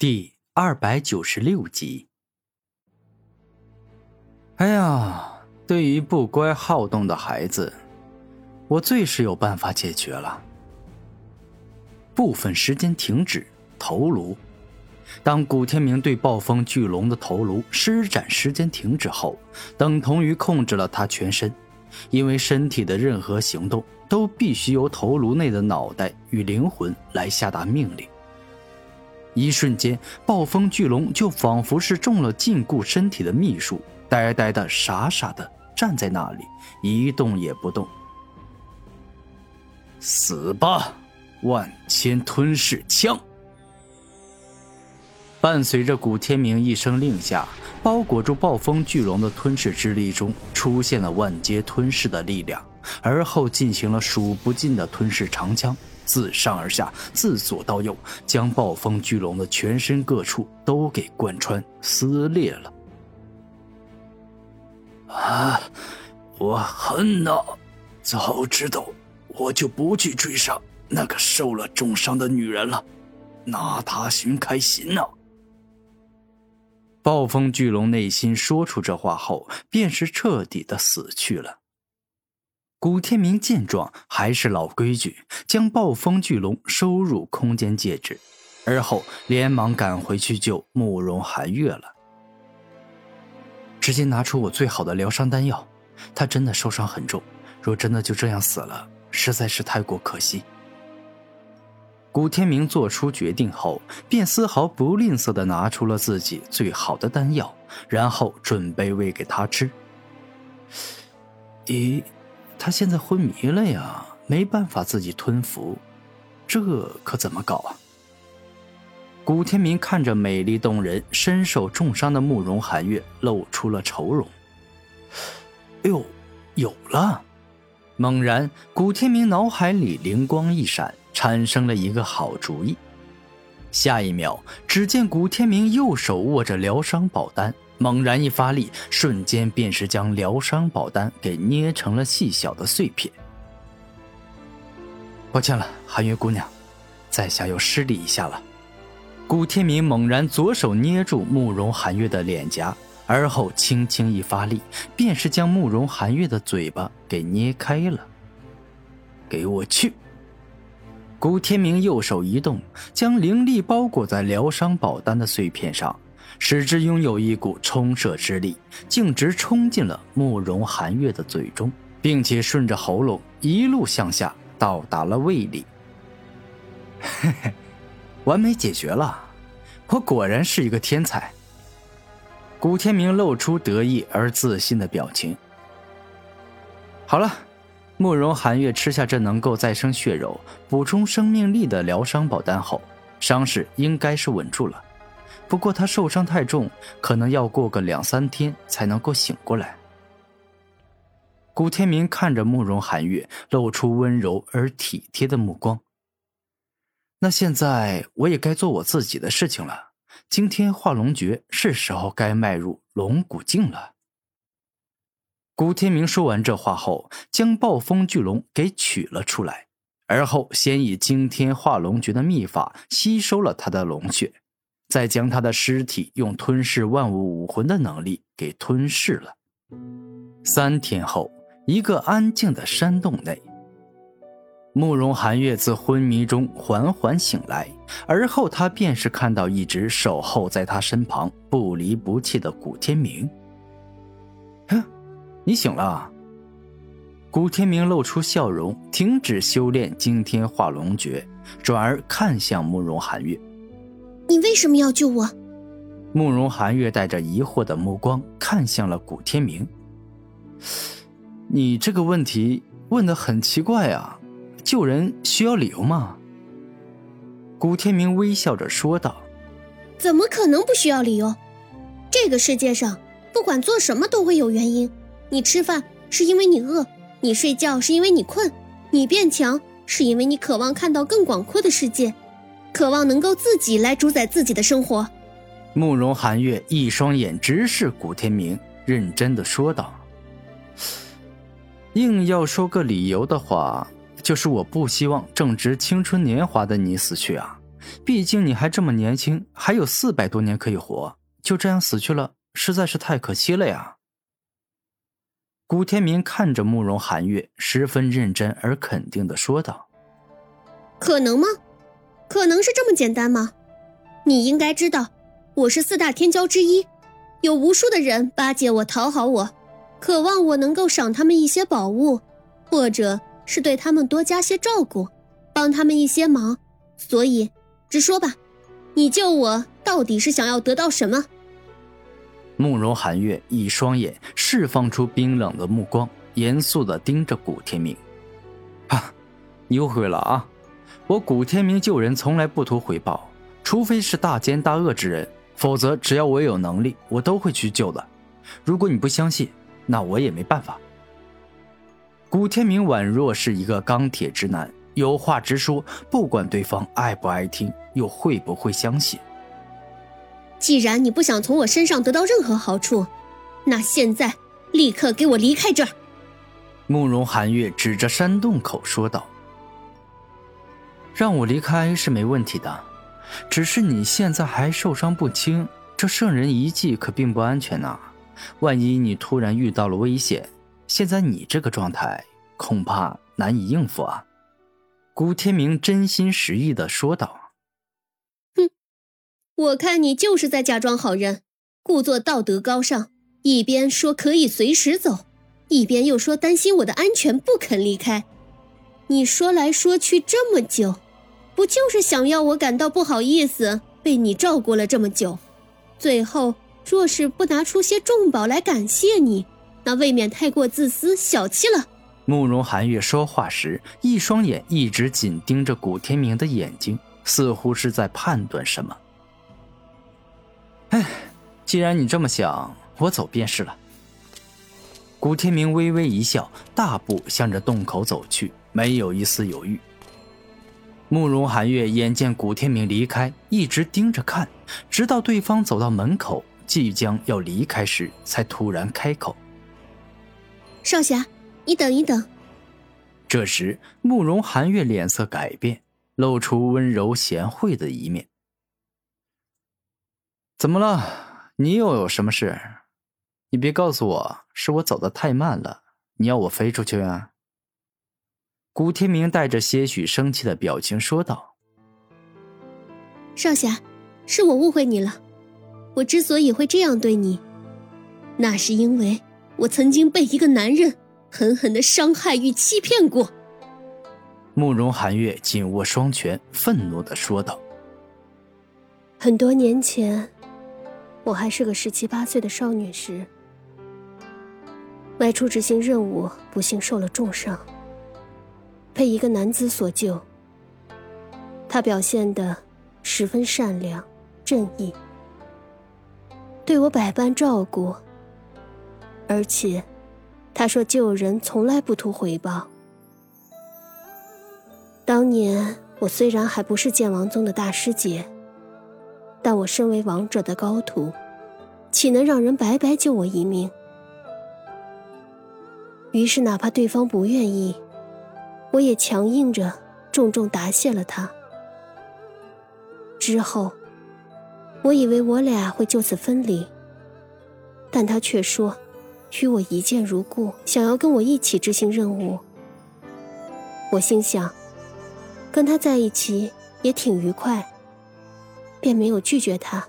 第二百九十六集。哎呀，对于不乖好动的孩子，我最是有办法解决了。部分时间停止，头颅。当古天明对暴风巨龙的头颅施展时间停止后，等同于控制了他全身，因为身体的任何行动都必须由头颅内的脑袋与灵魂来下达命令。一瞬间，暴风巨龙就仿佛是中了禁锢身体的秘术，呆呆的、傻傻的站在那里，一动也不动。死吧，万千吞噬枪！伴随着古天明一声令下，包裹住暴风巨龙的吞噬之力中出现了万阶吞噬的力量，而后进行了数不尽的吞噬长枪。自上而下，自左到右，将暴风巨龙的全身各处都给贯穿撕裂了。啊！我恨呐！早知道我就不去追杀那个受了重伤的女人了，拿她寻开心呢！暴风巨龙内心说出这话后，便是彻底的死去了。古天明见状，还是老规矩，将暴风巨龙收入空间戒指，而后连忙赶回去救慕容寒月了。直接拿出我最好的疗伤丹药，他真的受伤很重，若真的就这样死了，实在是太过可惜。古天明做出决定后，便丝毫不吝啬的拿出了自己最好的丹药，然后准备喂给他吃。咦？他现在昏迷了呀，没办法自己吞服，这可怎么搞啊？古天明看着美丽动人、身受重伤的慕容寒月，露出了愁容。哎呦，有了！猛然，古天明脑海里灵光一闪，产生了一个好主意。下一秒，只见古天明右手握着疗伤宝丹。猛然一发力，瞬间便是将疗伤宝丹给捏成了细小的碎片。抱歉了，寒月姑娘，在下又失礼一下了。古天明猛然左手捏住慕容寒月的脸颊，而后轻轻一发力，便是将慕容寒月的嘴巴给捏开了。给我去！古天明右手一动，将灵力包裹在疗伤宝丹的碎片上。使之拥有一股冲射之力，径直冲进了慕容寒月的嘴中，并且顺着喉咙一路向下到达了胃里。嘿嘿，完美解决了！我果然是一个天才。古天明露出得意而自信的表情。好了，慕容寒月吃下这能够再生血肉、补充生命力的疗伤宝丹后，伤势应该是稳住了。不过他受伤太重，可能要过个两三天才能够醒过来。古天明看着慕容寒月，露出温柔而体贴的目光。那现在我也该做我自己的事情了。今天化龙诀是时候该迈入龙骨境了。古天明说完这话后，将暴风巨龙给取了出来，而后先以惊天化龙诀的秘法吸收了他的龙血。再将他的尸体用吞噬万物武魂的能力给吞噬了。三天后，一个安静的山洞内，慕容寒月自昏迷中缓缓醒来，而后他便是看到一直守候在他身旁不离不弃的古天明。哼，你醒了。古天明露出笑容，停止修炼惊天化龙诀，转而看向慕容寒月。你为什么要救我？慕容寒月带着疑惑的目光看向了古天明。你这个问题问的很奇怪啊，救人需要理由吗？古天明微笑着说道：“怎么可能不需要理由？这个世界上，不管做什么都会有原因。你吃饭是因为你饿，你睡觉是因为你困，你变强是因为你渴望看到更广阔的世界。”渴望能够自己来主宰自己的生活。慕容寒月一双眼直视古天明，认真的说道：“硬要说个理由的话，就是我不希望正值青春年华的你死去啊！毕竟你还这么年轻，还有四百多年可以活，就这样死去了，实在是太可惜了呀。古天明看着慕容寒月，十分认真而肯定的说道：“可能吗？可能是这么简单吗？你应该知道，我是四大天骄之一，有无数的人巴结我、讨好我，渴望我能够赏他们一些宝物，或者是对他们多加些照顾，帮他们一些忙。所以，直说吧，你救我到底是想要得到什么？”慕容寒月一双眼释放出冰冷的目光，严肃的盯着古天明。啊，你误会了啊！我古天明救人从来不图回报，除非是大奸大恶之人，否则只要我有能力，我都会去救的。如果你不相信，那我也没办法。古天明宛若是一个钢铁直男，有话直说，不管对方爱不爱听，又会不会相信。既然你不想从我身上得到任何好处，那现在立刻给我离开这儿。慕容寒月指着山洞口说道：“让我离开是没问题的，只是你现在还受伤不轻，这圣人遗迹可并不安全呐。万一你突然遇到了危险，现在你这个状态恐怕难以应付啊。”古天明真心实意的说道。哼我看你就是在假装好人，故作道德高尚，一边说可以随时走，一边又说担心我的安全不肯离开。你说来说去这么久，不就是想要我感到不好意思，被你照顾了这么久？最后若是不拿出些重宝来感谢你，那未免太过自私小气了。慕容寒月说话时，一双眼一直紧盯着古天明的眼睛，似乎是在判断什么。哎，既然你这么想，我走便是了。古天明微微一笑，大步向着洞口走去，没有一丝犹豫。慕容寒月眼见古天明离开，一直盯着看，直到对方走到门口，即将要离开时，才突然开口：“少侠，你等一等。”这时，慕容寒月脸色改变，露出温柔贤惠的一面。怎么了？你又有什么事？你别告诉我是我走的太慢了，你要我飞出去啊？古天明带着些许生气的表情说道：“少侠，是我误会你了。我之所以会这样对你，那是因为我曾经被一个男人狠狠的伤害与欺骗过。”慕容寒月紧握双拳，愤怒的说道：“很多年前。”我还是个十七八岁的少女时，外出执行任务，不幸受了重伤，被一个男子所救。他表现的十分善良、正义，对我百般照顾，而且他说救人从来不图回报。当年我虽然还不是剑王宗的大师姐。但我身为王者的高徒，岂能让人白白救我一命？于是，哪怕对方不愿意，我也强硬着，重重答谢了他。之后，我以为我俩会就此分离，但他却说，与我一见如故，想要跟我一起执行任务。我心想，跟他在一起也挺愉快。便没有拒绝他。